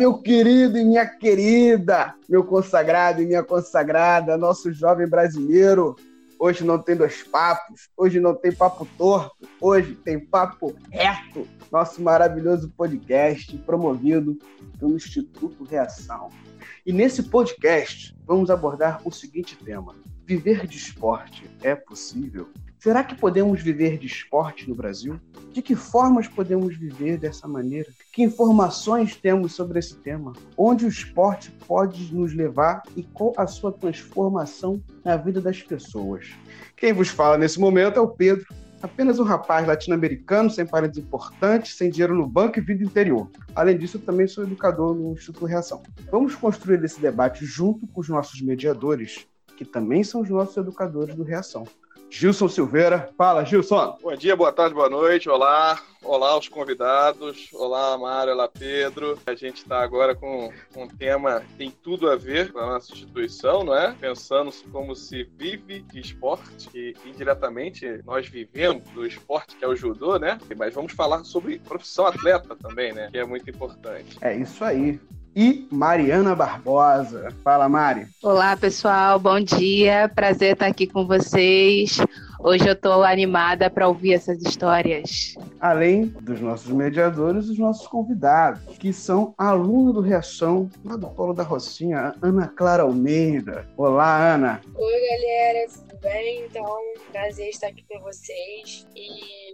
meu querido e minha querida, meu consagrado e minha consagrada, nosso jovem brasileiro. Hoje não tem dois papos, hoje não tem papo torto, hoje tem papo reto. Nosso maravilhoso podcast promovido pelo Instituto Reação. E nesse podcast vamos abordar o seguinte tema: viver de esporte é possível? Será que podemos viver de esporte no Brasil? De que formas podemos viver dessa maneira? Que informações temos sobre esse tema? Onde o esporte pode nos levar e qual a sua transformação na vida das pessoas? Quem vos fala nesse momento é o Pedro, apenas um rapaz latino-americano, sem parentes importantes, sem dinheiro no banco e vida interior. Além disso, eu também sou educador no Instituto Reação. Vamos construir esse debate junto com os nossos mediadores, que também são os nossos educadores do Reação. Gilson Silveira. Fala, Gilson. Bom dia, boa tarde, boa noite. Olá, olá aos convidados. Olá, Mário, olá, Pedro. A gente está agora com um tema que tem tudo a ver com a nossa instituição, não é? Pensando como se vive de esporte e indiretamente nós vivemos do esporte que é o judô, né? Mas vamos falar sobre profissão atleta também, né? Que é muito importante. É isso aí e Mariana Barbosa. Fala, Mari. Olá, pessoal. Bom dia. Prazer estar aqui com vocês. Hoje eu estou animada para ouvir essas histórias. Além dos nossos mediadores, os nossos convidados, que são alunos do Reação, lá do Polo da Rocinha, Ana Clara Almeida. Olá, Ana. Oi, galera, bem? Então, prazer estar aqui com vocês e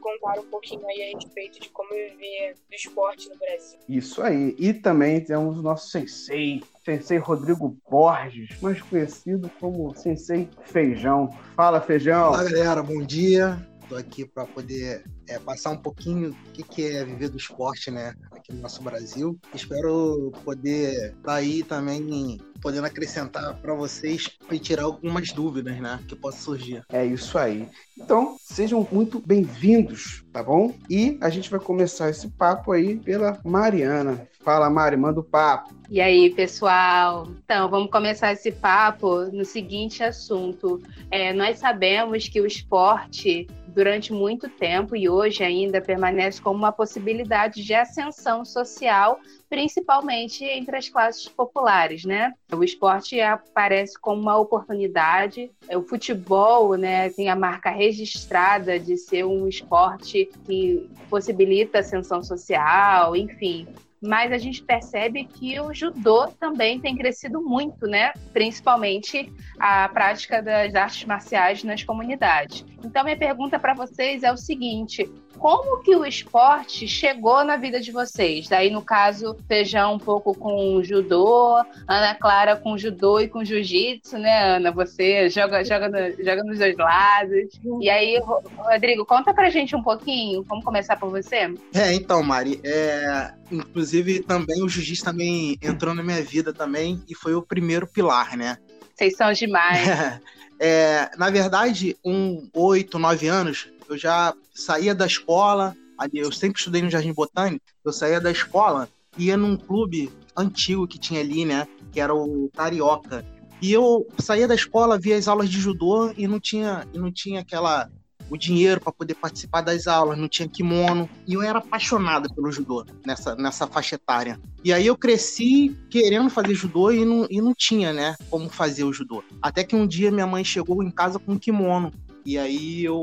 contar um pouquinho aí a respeito de como viver do esporte no Brasil. Isso aí. E também temos o nosso sensei, Sensei Rodrigo Borges, mais conhecido como Sensei Feijão. Fala, Feijão. Olá, galera. Bom dia. Estou aqui para poder é, passar um pouquinho o que, que é viver do esporte, né, aqui no nosso Brasil. Espero poder estar tá aí também podendo acrescentar para vocês e tirar algumas dúvidas, né, que possam surgir. É isso aí. Então, sejam muito bem-vindos, tá bom? E a gente vai começar esse papo aí pela Mariana. Fala, Mari, manda o papo. E aí, pessoal? Então, vamos começar esse papo no seguinte assunto. É, nós sabemos que o esporte, durante muito tempo e hoje ainda, permanece como uma possibilidade de ascensão social, principalmente entre as classes populares, né? O esporte aparece como uma oportunidade. O futebol, né, tem a marca registrada de ser um esporte que possibilita ascensão social, enfim mas a gente percebe que o judô também tem crescido muito, né? Principalmente a prática das artes marciais nas comunidades. Então, minha pergunta para vocês é o seguinte: como que o esporte chegou na vida de vocês? Daí, no caso, Feijão um pouco com judô, Ana Clara com judô e com jiu-jitsu, né, Ana? Você joga, joga, no, joga nos dois lados. E aí, Rodrigo, conta pra gente um pouquinho. Vamos começar por você? É, então, Mari, é, inclusive também o jiu-jitsu também entrou na minha vida também e foi o primeiro pilar, né? Vocês são demais. É, na verdade, um oito, nove anos, eu já saía da escola, eu sempre estudei no Jardim Botânico, eu saía da escola ia num clube antigo que tinha ali, né? Que era o Carioca. E eu saía da escola, via as aulas de judô e não tinha, e não tinha aquela o dinheiro para poder participar das aulas, não tinha kimono. E eu era apaixonada pelo judô nessa, nessa faixa etária. E aí eu cresci querendo fazer judô e não, e não tinha, né, como fazer o judô. Até que um dia minha mãe chegou em casa com um kimono. E aí eu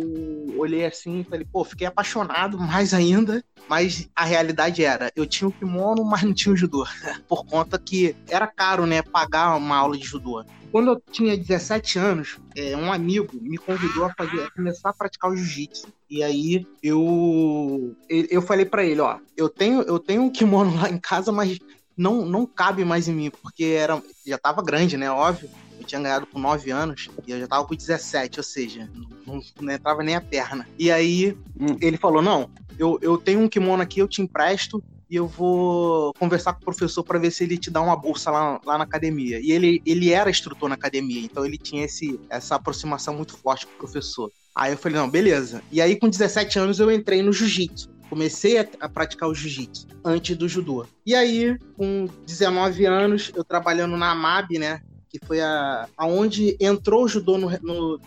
olhei assim e falei, pô, fiquei apaixonado mais ainda. Mas a realidade era, eu tinha o kimono, mas não tinha o judô. Por conta que era caro, né, pagar uma aula de judô. Quando eu tinha 17 anos, é, um amigo me convidou a, fazer, a começar a praticar o jiu-jitsu. E aí eu eu falei para ele, ó, eu tenho eu tenho um kimono lá em casa, mas não não cabe mais em mim, porque era já tava grande, né, óbvio. Eu tinha ganhado com 9 anos e eu já tava com 17, ou seja, não, não entrava nem a perna. E aí hum. ele falou: Não, eu, eu tenho um kimono aqui, eu te empresto e eu vou conversar com o professor para ver se ele te dá uma bolsa lá, lá na academia. E ele, ele era instrutor na academia, então ele tinha esse, essa aproximação muito forte com o professor. Aí eu falei, não, beleza. E aí, com 17 anos, eu entrei no jiu-jitsu. Comecei a, a, praticar o jiu-jitsu antes do judô. E aí, com 19 anos, eu trabalhando na AMAB, né? Que foi a, aonde entrou o judô no, no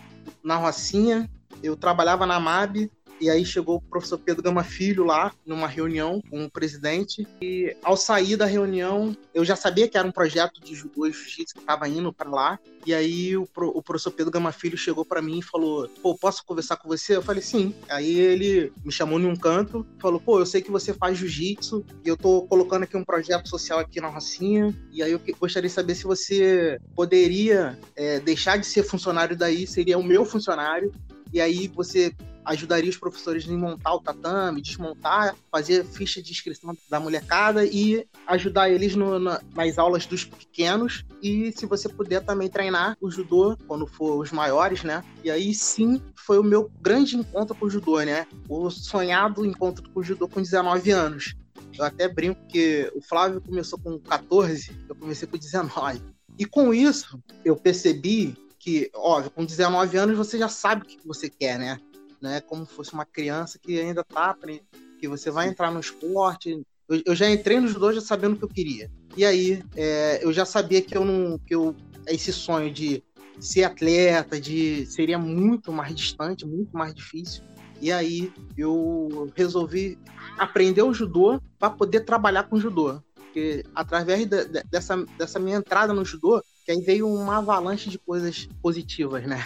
na Rocinha. Eu trabalhava na AMAB, e aí chegou o professor Pedro Gama Filho lá, numa reunião com o presidente. E ao sair da reunião, eu já sabia que era um projeto de judô e jiu-jitsu que estava indo para lá. E aí o, o, professor Pedro Gama Filho chegou para mim e falou: Pô, posso conversar com você? Eu falei: Sim. Aí ele me chamou num canto, falou: Pô, eu sei que você faz jiu-jitsu e eu tô colocando aqui um projeto social aqui na Rocinha. E aí eu gostaria de saber se você poderia é, deixar de ser funcionário daí, seria o meu funcionário. E aí você ajudaria os professores em montar o tatame, desmontar, fazer ficha de inscrição da molecada e ajudar eles no, na, nas aulas dos pequenos. E se você puder também treinar o judô quando for os maiores, né? E aí sim foi o meu grande encontro com o judô, né? O sonhado encontro com o judô com 19 anos. Eu até brinco que o Flávio começou com 14, eu comecei com 19. E com isso, eu percebi que, óbvio, com 19 anos você já sabe o que você quer, né? Né? Como fosse uma criança que ainda tá que você vai entrar no esporte. Eu, eu já entrei no judô já sabendo o que eu queria. E aí, é, eu já sabia que eu não, que eu esse sonho de ser atleta, de seria muito mais distante, muito mais difícil. E aí eu resolvi aprender o judô para poder trabalhar com judô. Porque através de, de, dessa, dessa minha entrada no judô, que aí veio uma avalanche de coisas positivas, né?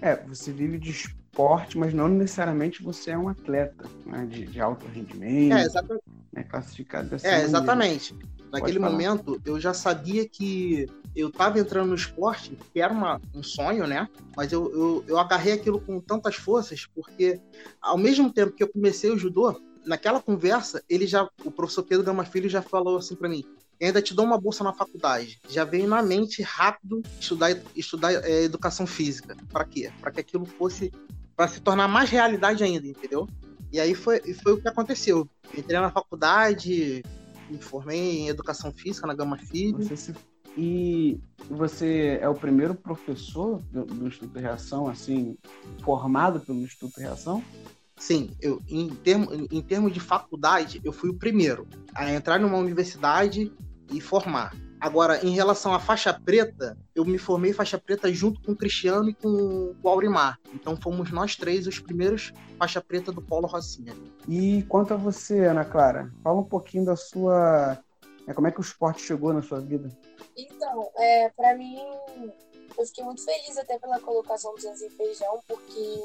É, você vive de esporte, mas não necessariamente você é um atleta né, de, de alto rendimento. É, exatamente. Né, classificado dessa É, maneira. exatamente. Naquele momento, eu já sabia que eu estava entrando no esporte, que era uma, um sonho, né? Mas eu, eu, eu agarrei aquilo com tantas forças, porque ao mesmo tempo que eu comecei o judô, naquela conversa, ele já, o professor Pedro Gama Filho já falou assim para mim: ainda te dou uma bolsa na faculdade. Já veio na mente rápido estudar, estudar é, educação física. Para quê? Para que aquilo fosse para se tornar mais realidade ainda, entendeu? E aí foi, foi o que aconteceu. Entrei na faculdade, me formei em educação física na Gama Filho. Você se... E você é o primeiro professor do, do Instituto de Reação, assim, formado pelo Instituto de Reação? Sim, eu, em, termo, em termos de faculdade, eu fui o primeiro a entrar numa universidade e formar. Agora, em relação à faixa preta, eu me formei faixa preta junto com o Cristiano e com o Aurimar. Então fomos nós três os primeiros faixa preta do Polo Rocinha. E quanto a você, Ana Clara, fala um pouquinho da sua. É, como é que o esporte chegou na sua vida? Então, é, para mim, eu fiquei muito feliz até pela colocação do Zanzi Feijão, porque,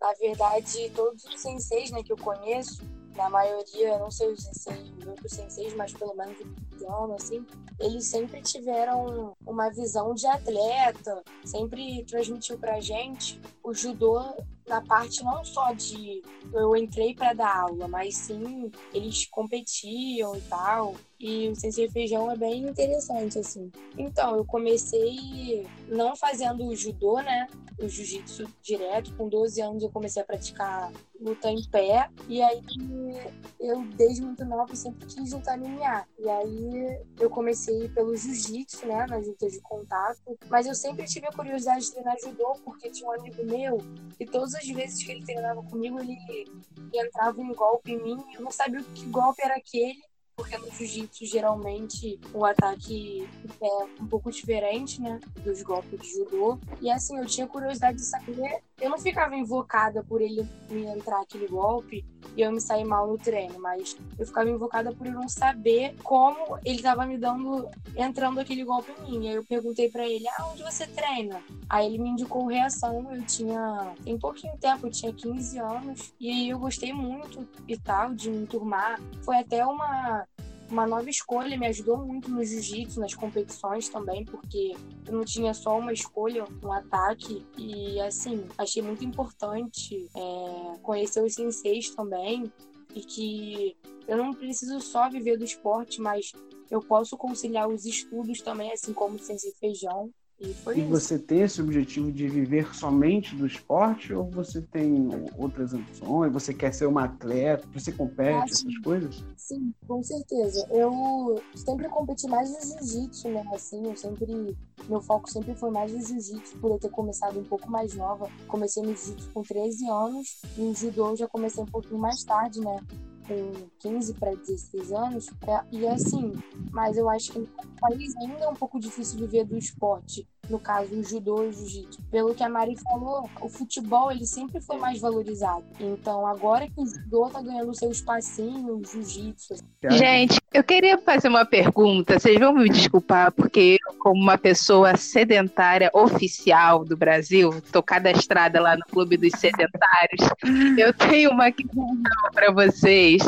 na verdade, todos os senseis né, que eu conheço, na maioria, não sei os senseis, os outros senseis, mas pelo menos ano, assim, eles sempre tiveram uma visão de atleta, sempre transmitiu pra gente o judô na parte não só de eu entrei para dar aula, mas sim eles competiam e tal. E o Sensei Feijão é bem interessante, assim. Então, eu comecei não fazendo o judô, né? O jiu-jitsu direto. Com 12 anos eu comecei a praticar luta em pé. E aí, eu, desde muito nova, sempre quis juntar MMA. E aí, eu comecei pelo jiu-jitsu, né? Nas lutas de contato. Mas eu sempre tive a curiosidade de treinar judô, porque tinha um amigo meu e todas as vezes que ele treinava comigo, ele entrava um golpe em mim. Eu não sabia que golpe era aquele porque no jiu-jitsu geralmente o ataque é um pouco diferente, né, dos golpes de judô. E assim, eu tinha curiosidade de saber. Eu não ficava invocada por ele me entrar aquele golpe e eu me sair mal no treino, mas eu ficava invocada por eu não saber como ele estava me dando, entrando aquele golpe em mim. Aí eu perguntei para ele, ah, onde você treina? Aí ele me indicou reação, eu tinha, tem pouquinho tempo, eu tinha 15 anos, e eu gostei muito e tal, de me turmar. Foi até uma uma nova escolha, me ajudou muito no jiu-jitsu, nas competições também, porque eu não tinha só uma escolha, um ataque. E assim, achei muito importante é, conhecer os senseis também. E que eu não preciso só viver do esporte, mas eu posso conciliar os estudos também, assim como o Sensei Feijão. E E você tem esse objetivo de viver somente do esporte ou você tem outras ambições? Você quer ser uma atleta? Você compete, Ah, essas sim. coisas? Sim, com certeza. Eu sempre competi mais no jiu-jitsu mesmo, assim. Eu sempre. Meu foco sempre foi mais no jiu-jitsu, por eu ter começado um pouco mais nova. Comecei no jiu-jitsu com 13 anos, e no judô eu já comecei um pouquinho mais tarde, né? Com 15 para 16 anos. É, E assim, mas eu acho que no país ainda é um pouco difícil viver do esporte. No caso, o judô e o jiu-jitsu. Pelo que a Mari falou, o futebol ele sempre foi mais valorizado. Então, agora que o judô tá ganhando seu espacinho, o jiu-jitsu, Gente, eu queria fazer uma pergunta. Vocês vão me desculpar, porque eu, como uma pessoa sedentária oficial do Brasil, tô cadastrada lá no Clube dos Sedentários, eu tenho uma questão para vocês,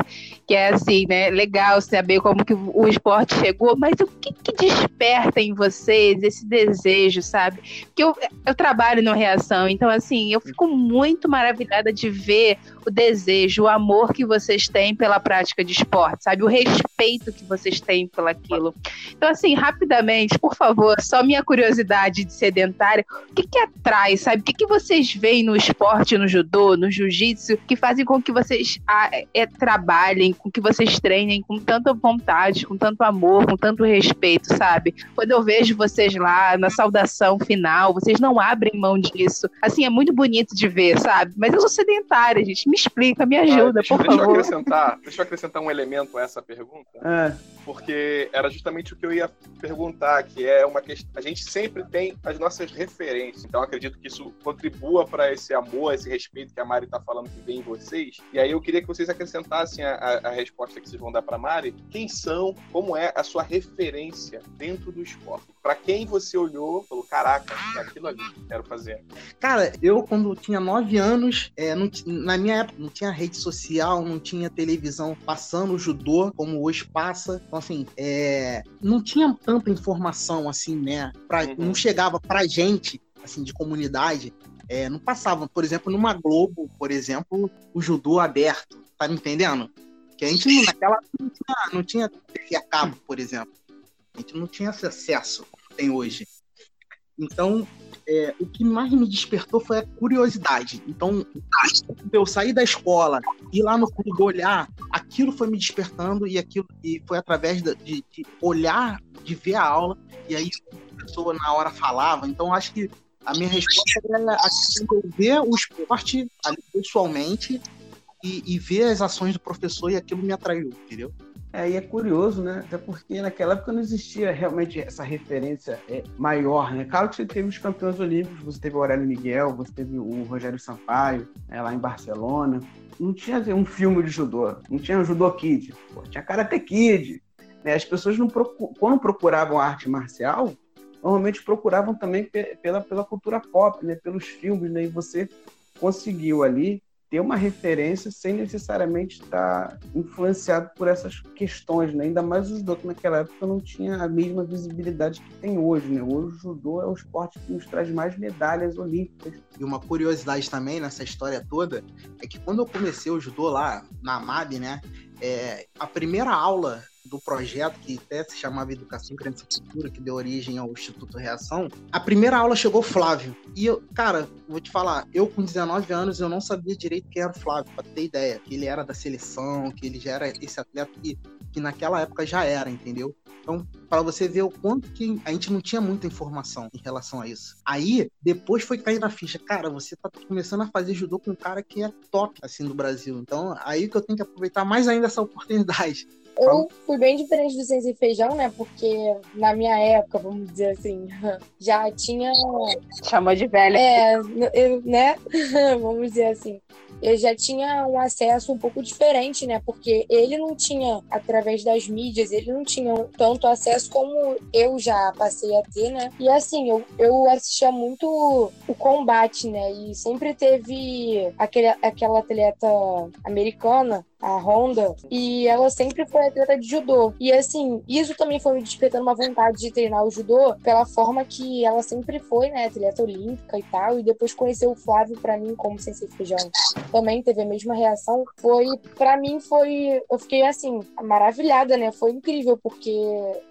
que é assim, né? Legal saber como que o esporte chegou, mas o que, que desperta em vocês esse desejo, sabe? Porque eu, eu trabalho no Reação, então assim, eu fico muito maravilhada de ver o desejo, o amor que vocês têm pela prática de esporte, sabe? O respeito que vocês têm pelaquilo. Então, assim, rapidamente, por favor, só minha curiosidade de sedentária, o que que atrai, sabe? O que que vocês veem no esporte, no judô, no jiu-jitsu, que fazem com que vocês ah, é, trabalhem, com que vocês treinem com tanta vontade, com tanto amor, com tanto respeito, sabe? Quando eu vejo vocês lá na saudação final, vocês não abrem mão disso. Assim, é muito bonito de ver, sabe? Mas eu sou sedentária, gente. Me explica, me ajuda, Ah, deixa, por deixa eu favor. acrescentar, deixa eu acrescentar um elemento a essa pergunta, É, porque era justamente o que eu ia perguntar, que é uma questão. A gente sempre tem as nossas referências, então acredito que isso contribua para esse amor, esse respeito que a Mari está falando que vem em vocês. E aí eu queria que vocês acrescentassem a, a- a resposta que vocês vão dar para Mari. Quem são, como é a sua referência dentro do esporte? Para quem você olhou, falou: caraca, é aquilo ali que eu quero fazer. Cara, eu quando tinha nove anos, é, não na minha época não tinha rede social, não tinha televisão passando o judô como hoje passa. Então, assim, é, não tinha tanta informação assim, né? Pra, Uhum. Não chegava pra gente, assim, de comunidade. é, não passava, por exemplo, numa Globo, por exemplo, o judô aberto, tá me entendendo? Que a gente não- naquela não tinha, não tinha TV a cabo, por exemplo. Gente não tinha esse acesso que tem hoje. Então, é, o que mais me despertou foi a curiosidade. Então, eu sair da escola, ir lá no clube olhar, aquilo foi me despertando e aquilo e foi através de, de olhar, de ver a aula e aí a pessoa na hora falava. Então, acho que a minha resposta era ver o esporte ali pessoalmente e, e ver as ações do professor e aquilo me atraiu, entendeu? É, e é curioso, né? Até porque naquela época não existia realmente essa referência é, maior, né? Claro que você teve os campeões olímpicos, você teve o Aurélio Miguel, você teve o Rogério Sampaio, né, lá em Barcelona. Não tinha assim, um filme de judô, não tinha um judô kid, pô, tinha Karate Kid. Né? As pessoas, não quando procuravam arte marcial, normalmente procuravam também pe- pela, pela cultura pop, né? pelos filmes, né? E você conseguiu ali ter uma referência sem necessariamente estar influenciado por essas questões, né? Ainda mais o judô, que naquela época não tinha a mesma visibilidade que tem hoje, né? Hoje o judô é o esporte que nos traz mais medalhas olímpicas. E uma curiosidade também nessa história toda é que quando eu comecei o judô lá na AMAB, né, é, a primeira aula do projeto, que até se chamava Educação Criança Cultura, que deu origem ao Instituto Reação, a primeira aula chegou Flávio. E eu, cara, vou te falar, eu com 19 anos, eu não sabia direito quem era o Flávio, pra ter ideia, que ele era da seleção, que ele já era esse atleta que, que naquela época já era, entendeu? Então, para você ver o quanto que a gente não tinha muita informação em relação a isso. Aí, depois foi cair na ficha. Cara, você tá começando a fazer judô com um cara que é top, assim, do Brasil. Então, aí que eu tenho que aproveitar mais ainda essa oportunidade. Eu fui bem diferente do Ciência e Feijão, né? Porque na minha época, vamos dizer assim, já tinha. Chamou de velha. É, eu, né? vamos dizer assim. Eu já tinha um acesso um pouco diferente, né? Porque ele não tinha, através das mídias, ele não tinha tanto acesso como eu já passei a ter, né? E assim, eu, eu assistia muito o combate, né? E sempre teve aquele, aquela atleta americana a Honda, e ela sempre foi atleta de judô. E assim, isso também foi me despertando uma vontade de treinar o judô pela forma que ela sempre foi, né, atleta olímpica e tal, e depois conhecer o Flávio para mim como sensei feijão também teve a mesma reação. Foi para mim foi eu fiquei assim, maravilhada, né? Foi incrível porque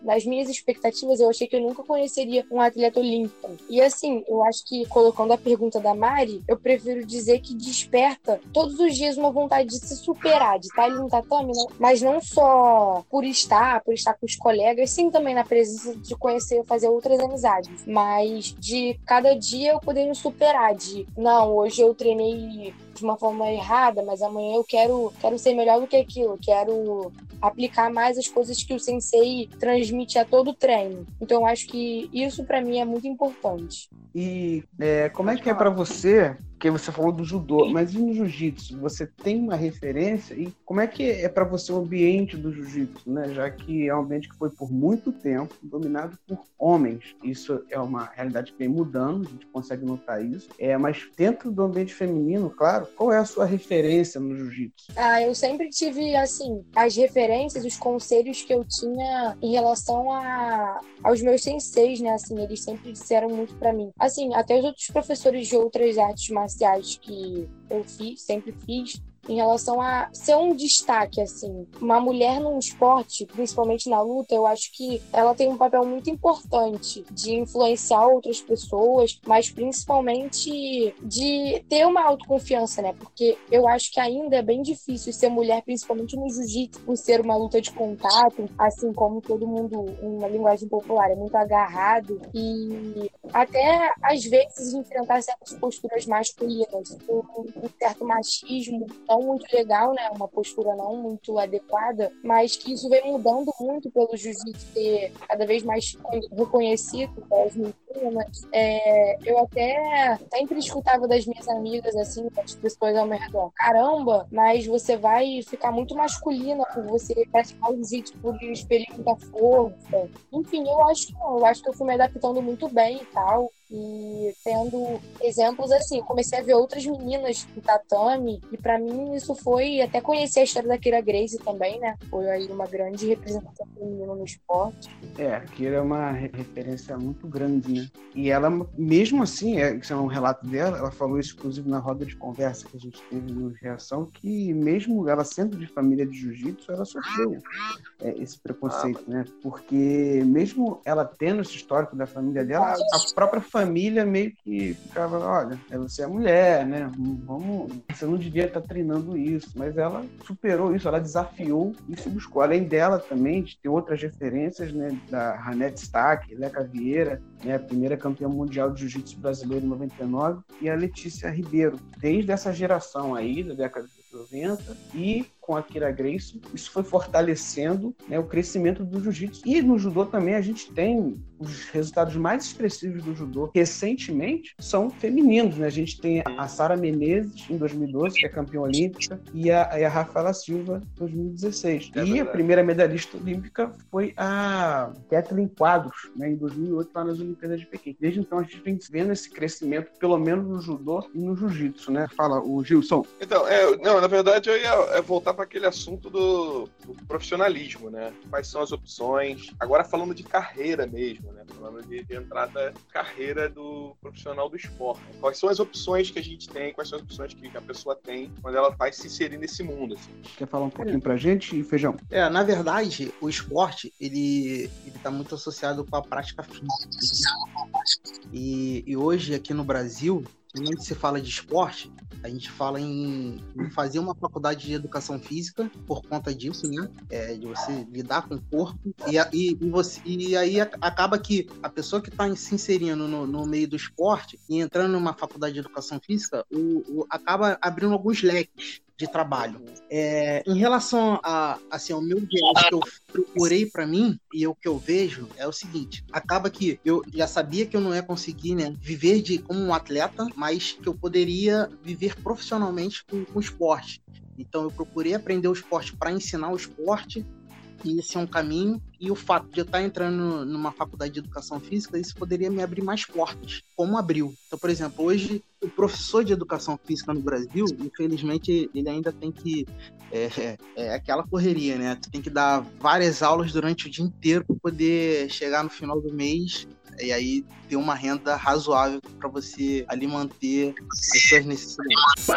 nas minhas expectativas eu achei que eu nunca conheceria um atleta olímpico. E assim, eu acho que colocando a pergunta da Mari, eu prefiro dizer que desperta todos os dias uma vontade de se superar, de estar ali no tatame, mas não só por estar, por estar com os colegas, sim também na presença de conhecer, fazer outras amizades, mas de cada dia eu poder me superar, de não, hoje eu treinei de uma forma errada, mas amanhã eu quero, quero ser melhor do que aquilo, quero aplicar mais as coisas que o sensei transmite a todo treino. Então eu acho que isso para mim é muito importante. E é, como é que é para você porque você falou do judô, mas e no jiu-jitsu? Você tem uma referência? E como é que é para você o ambiente do jiu-jitsu, né? Já que é um ambiente que foi por muito tempo dominado por homens. Isso é uma realidade que vem mudando, a gente consegue notar isso. É, mas dentro do ambiente feminino, claro, qual é a sua referência no jiu-jitsu? Ah, eu sempre tive, assim, as referências, os conselhos que eu tinha em relação a, aos meus senseis, né? Assim, eles sempre disseram muito para mim. Assim, até os outros professores de outras artes marciais que eu fiz, sempre fiz, em relação a ser um destaque, assim. Uma mulher num esporte, principalmente na luta, eu acho que ela tem um papel muito importante de influenciar outras pessoas, mas principalmente de ter uma autoconfiança, né? Porque eu acho que ainda é bem difícil ser mulher, principalmente no jiu-jitsu, por ser uma luta de contato, assim como todo mundo, uma linguagem popular, é muito agarrado e até às vezes enfrentar certas posturas masculinas, um certo machismo não muito legal, né? Uma postura não muito adequada, mas que isso vem mudando muito pelo jiu-jitsu ser cada vez mais reconhecido pelas meninas. É, eu até sempre escutava das minhas amigas, assim, das pessoas ao meu redor, caramba, mas você vai ficar muito masculina por você praticar o jiu-jitsu por expelir muita força. Enfim, eu acho que não. Eu acho que eu fui me adaptando muito bem e tal e tendo exemplos assim, comecei a ver outras meninas no tatame e para mim isso foi até conhecer a história da Kira Grace também, né? Foi aí uma grande representação feminina no esporte. É, a Kira é uma referência muito grande, né? E ela, mesmo assim, é, isso é um relato dela, ela falou isso inclusive na roda de conversa que a gente teve no Reação, que mesmo ela sendo de família de jiu-jitsu, ela sofreu é, esse preconceito, né? Porque mesmo ela tendo esse histórico da família dela, a própria família família meio que ficava, olha, você é mulher, né? Vamos, você não devia estar treinando isso. Mas ela superou isso, ela desafiou e se buscou. Além dela também, de ter outras referências, né? Da Ranete Stack, Leca Vieira, né? A primeira campeã mundial de jiu-jitsu brasileiro em 99, e a Letícia Ribeiro. Desde essa geração aí, da década de 90, e com a Kira Grace, isso foi fortalecendo né, o crescimento do jiu-jitsu. E no judô também a gente tem os resultados mais expressivos do judô recentemente são femininos, né? A gente tem a Sara Menezes em 2012, que é campeã olímpica, e a, e a Rafaela Silva em 2016. É e verdade. a primeira medalhista olímpica foi a Kathleen Quadros, né, em 2008, lá nas Olimpíadas de Pequim. Desde então a gente vem vendo esse crescimento, pelo menos no judô e no jiu-jitsu, né? Fala, o Gilson. Então, é, não, na verdade eu ia é, voltar para aquele assunto do, do, profissionalismo, né? Quais são as opções? Agora falando de carreira mesmo, né? Falando de, de entrada carreira do profissional do esporte. Quais são as opções que a gente tem? Quais são as opções que a pessoa tem quando ela vai se inserir nesse mundo? Assim? Quer falar um pouquinho pra gente, Feijão? É, na verdade, o esporte, ele, ele tá muito associado com a prática física. E, e hoje, aqui no Brasil, quando se fala de esporte, a gente fala em, fazer uma faculdade de educação física por conta disso, né? É, de você lidar com o corpo. E, e, e, você, e aí acaba que a pessoa que está se inserindo no, no, meio do esporte e entrando numa faculdade de educação física, o, o acaba abrindo alguns leques de trabalho. É, em relação a, assim, ao meu viés que eu procurei para mim e o que eu vejo é o seguinte: acaba que eu já sabia que eu não ia conseguir né, viver de como um atleta, mas que eu poderia viver profissionalmente com, com esporte. Então eu procurei aprender o esporte para ensinar o esporte que esse é um caminho e o fato de eu estar entrando numa faculdade de educação física, isso poderia me abrir mais portas, como abriu. Então, por exemplo, hoje o professor de educação física no Brasil, infelizmente, ele ainda tem que é, é, é aquela correria, né? Tu tem que dar várias aulas durante o dia inteiro para poder chegar no final do mês e aí ter uma renda razoável para você ali manter as suas necessidades.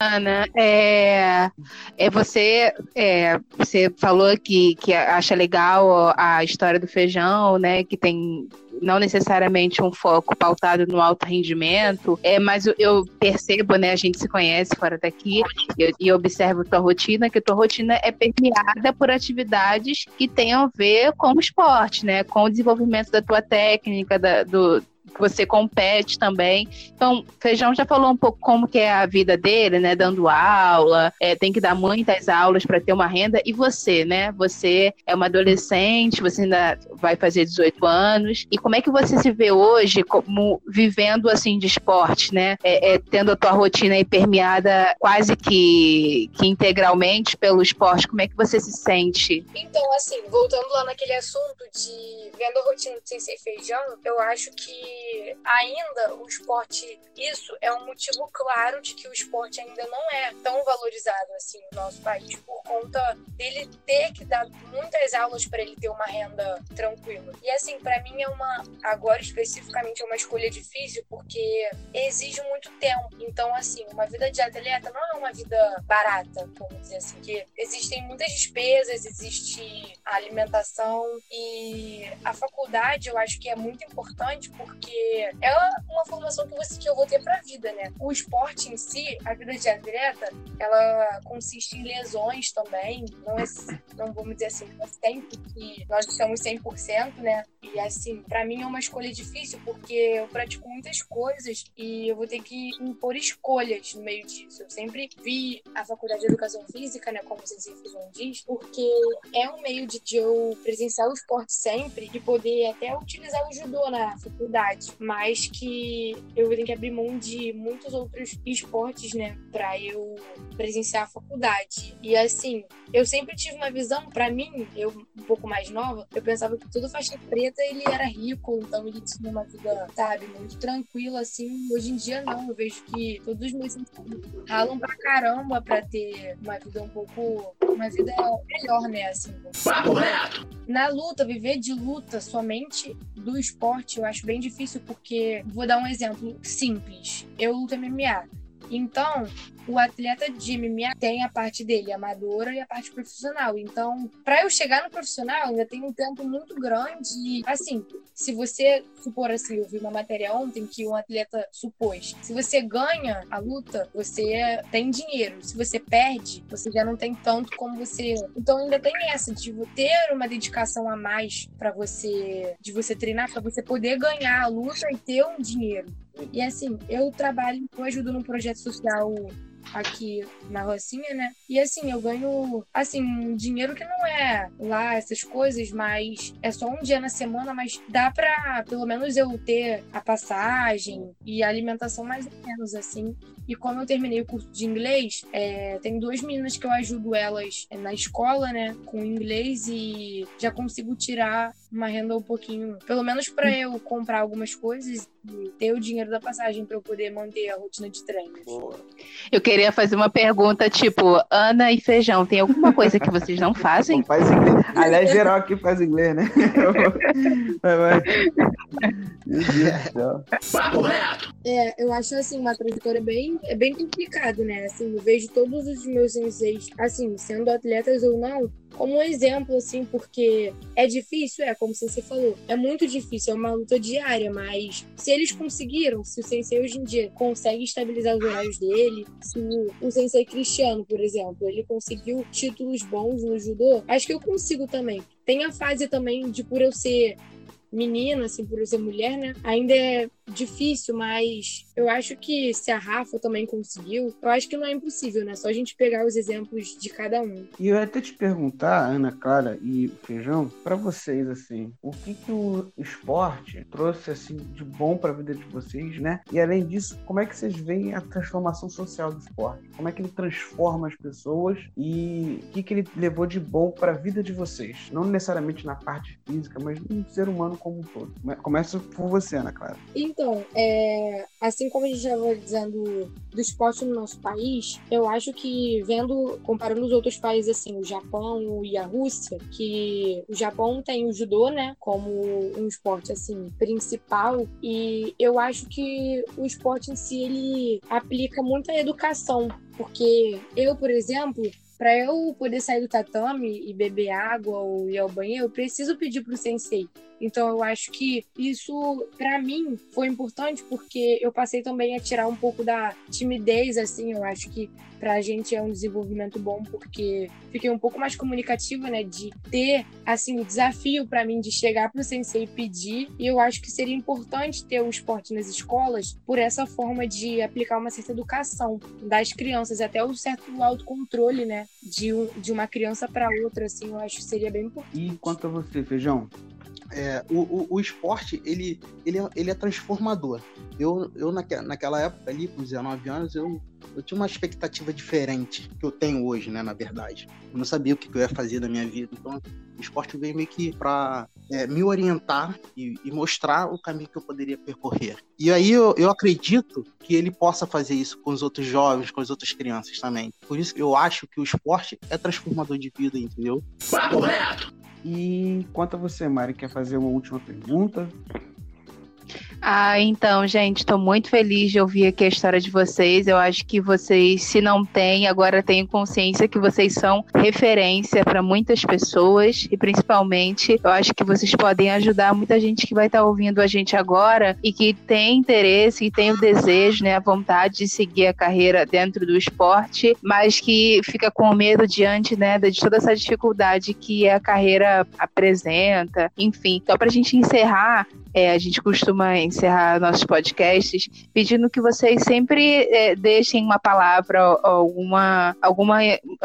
Ana, é, é você, é, você falou que, que acha legal a história do feijão, né? Que tem não necessariamente um foco pautado no alto rendimento, é, mas eu percebo, né, a gente se conhece fora daqui, e, e observo tua rotina, que tua rotina é permeada por atividades que tenham a ver com o esporte, né, com o desenvolvimento da tua técnica, da, do, você compete também. Então, Feijão já falou um pouco como que é a vida dele, né? Dando aula, é, tem que dar muitas aulas para ter uma renda. E você, né? Você é uma adolescente, você ainda vai fazer 18 anos. E como é que você se vê hoje como vivendo assim de esporte, né? É, é, tendo a tua rotina aí permeada quase que, que integralmente pelo esporte. Como é que você se sente? Então, assim, voltando lá naquele assunto de vendo a rotina de Sensei Feijão, eu acho que ainda o esporte, isso é um motivo claro de que o esporte ainda não é tão valorizado assim no nosso país, por conta dele ter que dar muitas aulas para ele ter uma renda tranquila. E assim, para mim é uma, agora especificamente, é uma escolha difícil, porque exige muito tempo. Então, assim, uma vida de atleta não é uma vida barata, vamos dizer assim, que existem muitas despesas, existe a alimentação e a faculdade eu acho que é muito importante porque porque é formação que, você, que eu vou ter pra vida, né? O esporte em si, a vida de atleta, ela consiste em lesões também, não é, não vamos dizer assim, é sempre que nós estamos 100%, né? E assim, para mim é uma escolha difícil, porque eu pratico muitas coisas e eu vou ter que impor escolhas no meio disso. Eu sempre vi a faculdade de educação física, né, como vocês Fizon diz, porque é um meio de, de eu presenciar o esporte sempre e poder até utilizar o judô na faculdade mas que eu tenho que abrir mão de muitos outros esportes, né, para eu presenciar a faculdade. E assim, eu sempre tive uma visão, para mim, eu um pouco mais nova, eu pensava que todo faixa preta ele era rico, então ele tinha uma vida, sabe, muito tranquila, assim. Hoje em dia, não. Eu vejo que todos os meus ralam pra caramba pra ter uma vida um pouco. Uma vida melhor, né, assim. Papo reto! Na luta, viver de luta somente do esporte, eu acho bem difícil, porque. Vou dar um exemplo simples. Eu luto MMA. Então, o atleta MMA tem a parte dele amadora e a parte profissional. Então, para eu chegar no profissional, ainda tem um tempo muito grande. E, assim, se você supor assim, eu vi uma matéria ontem que um atleta supôs: se você ganha a luta, você tem dinheiro. Se você perde, você já não tem tanto como você. Então, ainda tem essa de ter uma dedicação a mais para você, de você treinar, para você poder ganhar a luta e ter um dinheiro. E assim, eu trabalho, eu ajudo num projeto social aqui na Rocinha, né? E assim, eu ganho, assim, dinheiro que não é lá essas coisas, mas é só um dia na semana, mas dá pra pelo menos eu ter a passagem e a alimentação mais ou menos, assim. E como eu terminei o curso de inglês, é, tem duas meninas que eu ajudo elas na escola, né, com inglês e já consigo tirar uma renda um pouquinho, pelo menos para eu comprar algumas coisas e ter o dinheiro da passagem para eu poder manter a rotina de treinos. Eu queria fazer uma pergunta tipo, Ana e Feijão, tem alguma coisa que vocês não fazem? Faz inglês. Aliás, geral aqui faz inglês, né? vai, vai. Meu Deus! É, eu acho assim uma trajetória bem, é bem complicado, né? Assim, eu vejo todos os meus senseis, assim, sendo atletas ou não, como um exemplo, assim, porque é difícil, é como você falou, é muito difícil, é uma luta diária, mas se eles conseguiram, se o sensei hoje em dia consegue estabilizar os horários dele, se o, sensei Cristiano, por exemplo, ele conseguiu títulos bons no judô, acho que eu consigo também. Tem a fase também de por eu ser menina, assim, por ser mulher, né? Ainda é difícil, mas eu acho que se a Rafa também conseguiu, eu acho que não é impossível, né? Só a gente pegar os exemplos de cada um. E eu ia até te perguntar, Ana Clara e Feijão, para vocês, assim, o que, que o esporte trouxe, assim, de bom para a vida de vocês, né? E além disso, como é que vocês veem a transformação social do esporte? Como é que ele transforma as pessoas e o que, que ele levou de bom para a vida de vocês? Não necessariamente na parte física, mas no ser humano como um todo. Começa por você, Ana Clara. Então, é, assim como a gente já vai dizendo do esporte no nosso país, eu acho que vendo, comparando os outros países, assim, o Japão e a Rússia, que o Japão tem o judô, né, como um esporte, assim, principal, e eu acho que o esporte em si, ele aplica muita educação, porque eu, por exemplo, para eu poder sair do tatame e beber água ou ir ao banheiro, eu preciso pedir pro sensei. Então eu acho que isso para mim foi importante porque eu passei também a tirar um pouco da timidez assim, eu acho que pra gente é um desenvolvimento bom porque fiquei um pouco mais comunicativa, né, de ter assim o desafio para mim de chegar pro sensei e pedir. E eu acho que seria importante ter o esporte nas escolas por essa forma de aplicar uma certa educação das crianças, até um certo autocontrole, né, de, um, de uma criança para outra assim, eu acho que seria bem importante. E quanto a você, Feijão? É, o, o, o, esporte, ele, ele, é, ele é transformador. Eu, eu naque, naquela época ali, com 19 anos, eu, eu tinha uma expectativa diferente que eu tenho hoje, né, na verdade. Eu não sabia o que eu ia fazer da minha vida. Então, o esporte veio meio que para é, me orientar e, e, mostrar o caminho que eu poderia percorrer. E aí eu, eu acredito que ele possa fazer isso com os outros jovens, com as outras crianças também. Por isso que eu acho que o esporte é transformador de vida, entendeu? Papo reto! E quanto a você, Mari, quer fazer uma última pergunta? Ah, então, gente, estou muito feliz de ouvir aqui a história de vocês. Eu acho que vocês, se não têm, agora tenham consciência que vocês são referência para muitas pessoas e principalmente, eu acho que vocês podem ajudar muita gente que vai estar tá ouvindo a gente agora e que tem interesse e tem o desejo, né, a vontade de seguir a carreira dentro do esporte, mas que fica com medo diante, né, de toda essa dificuldade que a carreira apresenta. Enfim, então para a gente encerrar, é, a gente costuma encerrar nossos podcasts pedindo que vocês sempre é, deixem uma palavra, alguma, alguma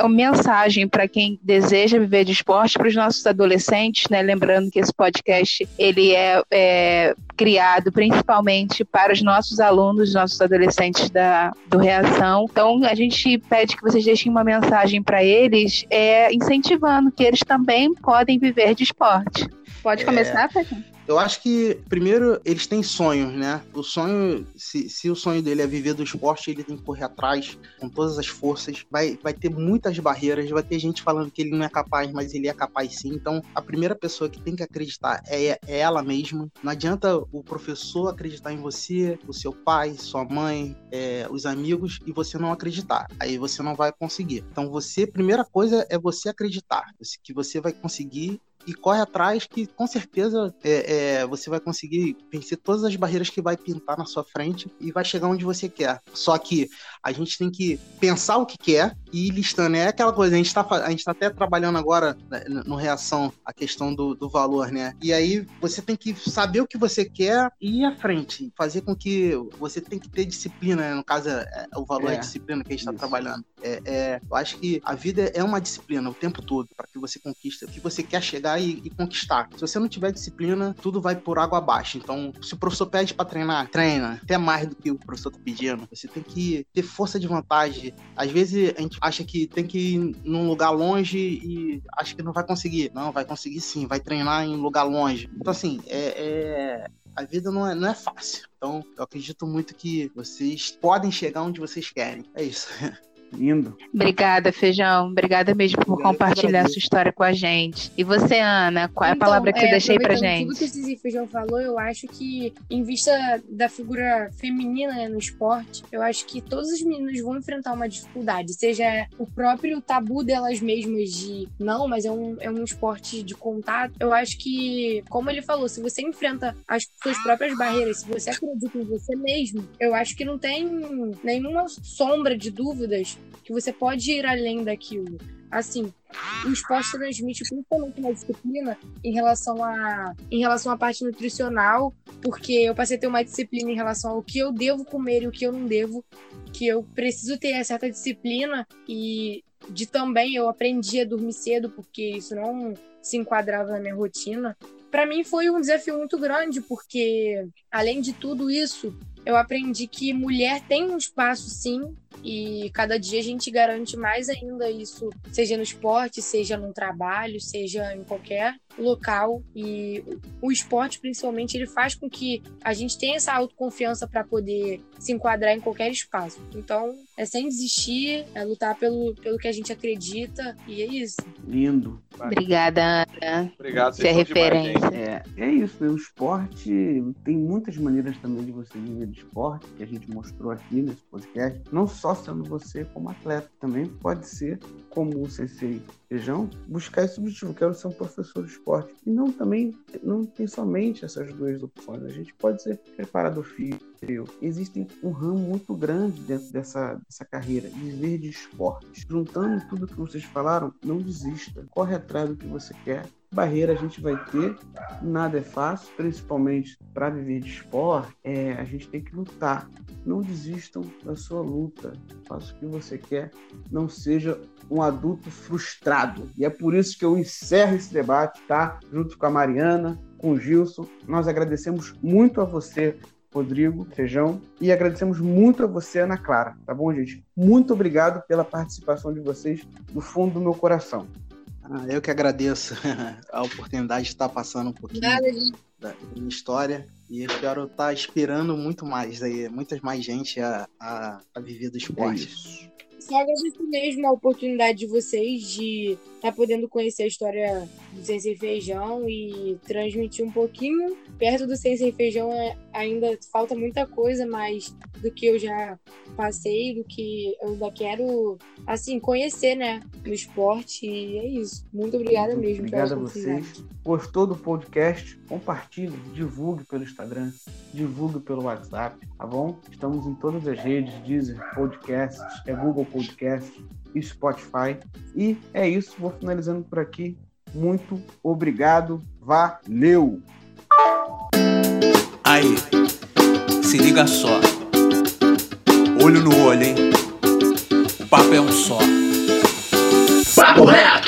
mensagem para quem deseja viver de esporte, para os nossos adolescentes, né? Lembrando que esse podcast ele é, é criado principalmente para os nossos alunos, nossos adolescentes da, do Reação. Então, a gente pede que vocês deixem uma mensagem para eles, é, incentivando que eles também podem viver de esporte. Pode começar, é... Eu acho que, primeiro, eles têm sonhos, né? O sonho, se, se o sonho dele é viver do esporte, ele tem que correr atrás com todas as forças. Vai, vai ter muitas barreiras, vai ter gente falando que ele não é capaz, mas ele é capaz sim. Então, a primeira pessoa que tem que acreditar é, é ela mesma. Não adianta o professor acreditar em você, o seu pai, sua mãe, é, os amigos, e você não acreditar. Aí você não vai conseguir. Então, você, primeira coisa é você acreditar que você vai conseguir e corre atrás que com certeza é, é, você vai conseguir vencer todas as barreiras que vai pintar na sua frente e vai chegar onde você quer. Só que a gente tem que pensar o que quer e ir listando. É aquela coisa, a gente está a gente tá até trabalhando agora né, no reação a questão do, do valor, né? E aí você tem que saber o que você quer e ir à frente, fazer com que você tem que ter disciplina, né? no caso é, é o valor é, é disciplina que a gente está trabalhando. É, é, eu acho que a vida é uma disciplina o tempo todo para que você conquiste o que você quer chegar e, e, conquistar. Se você não tiver disciplina, tudo vai por água abaixo. Então, se o professor pede para treinar, treina até mais do que o professor tá pedindo. Você tem que ter força de vontade. Às vezes a gente acha que tem que ir num lugar longe e acha que não vai conseguir. Não, vai conseguir sim, vai treinar em lugar longe. Então, assim, é, é a vida não é, não é fácil. Então, eu acredito muito que vocês podem chegar onde vocês querem. É isso. Lindo. Obrigada, Feijão. Obrigada mesmo por Obrigado compartilhar a sua história com a gente. E você, Ana, qual é a palavra que você é, deixa aí pra gente? Tudo que o Zizi Feijão falou, eu acho que, em vista da figura feminina né, no esporte, eu acho que todas as meninas vão enfrentar uma dificuldade, seja o próprio tabu delas mesmas de não, mas é um, é um esporte de contato. Eu acho que, como ele falou, se você enfrenta as suas próprias barreiras, se você acredita em você mesmo, eu acho que não tem nenhuma sombra de dúvidas que você pode ir além daquilo. Assim, o esporte transmite principalmente uma disciplina em relação a em relação à parte nutricional, porque eu passei a ter uma disciplina em relação ao que eu devo comer e o que eu não devo, que eu preciso ter certa disciplina e de também eu aprendi a dormir cedo, porque isso não se enquadrava na minha rotina. Para mim foi um desafio muito grande, porque além de tudo isso, eu aprendi que mulher tem um espaço sim e cada dia a gente garante mais ainda isso, seja no esporte, seja no trabalho, seja em qualquer local. E o esporte, principalmente, ele faz com que a gente tenha essa autoconfiança para poder se enquadrar em qualquer espaço. Então, é sem desistir, é lutar pelo, pelo que a gente acredita e é isso. Lindo. Obrigada, Ana. Obrigado, Você é demais, referência. gente. É, é isso, né? o esporte tem muitas maneiras também de você viver de esporte, que a gente mostrou aqui nesse podcast. Não só sendo você como atleta, também pode ser como o Sensei Feijão, buscar esse objetivo, quero ser um professor de esporte. E não também, não tem somente essas duas opções. A gente pode ser preparador físico. Existe um ramo muito grande dentro dessa, dessa carreira, viver de esporte. Juntando tudo que vocês falaram, não desista. Corre atrás do que você quer. Barreira a gente vai ter, nada é fácil, principalmente para viver de esporte, é, a gente tem que lutar. Não desistam da sua luta. Faça o que você quer, não seja um adulto frustrado. E é por isso que eu encerro esse debate, tá? Junto com a Mariana, com o Gilson. Nós agradecemos muito a você, Rodrigo Feijão, e agradecemos muito a você, Ana Clara, tá bom, gente? Muito obrigado pela participação de vocês do fundo do meu coração. Ah, eu que agradeço a oportunidade de estar passando um pouquinho Nada, da minha história e eu espero estar inspirando muito mais aí, muitas mais gente a, a, a viver do É esporte. isso. Só agradeço mesmo a oportunidade de vocês de estar podendo conhecer a história do Sensei Feijão e transmitir um pouquinho. Perto do Sensei Feijão é- ainda falta muita coisa, mas do que eu já passei, do que eu ainda quero, assim, conhecer, né, no esporte. E é isso. Muito obrigada mesmo Obrigado a vocês. Gostou do podcast? Compartilhe, divulgue pelo Instagram, divulgue pelo WhatsApp, tá bom? Estamos em todas as redes, Deezer, Podcasts, é Google Podcast e Spotify. E é isso, vou finalizando por aqui. Muito obrigado, valeu! Aí, se liga só. Olho no olho, hein? O papo é um só. Papo reto.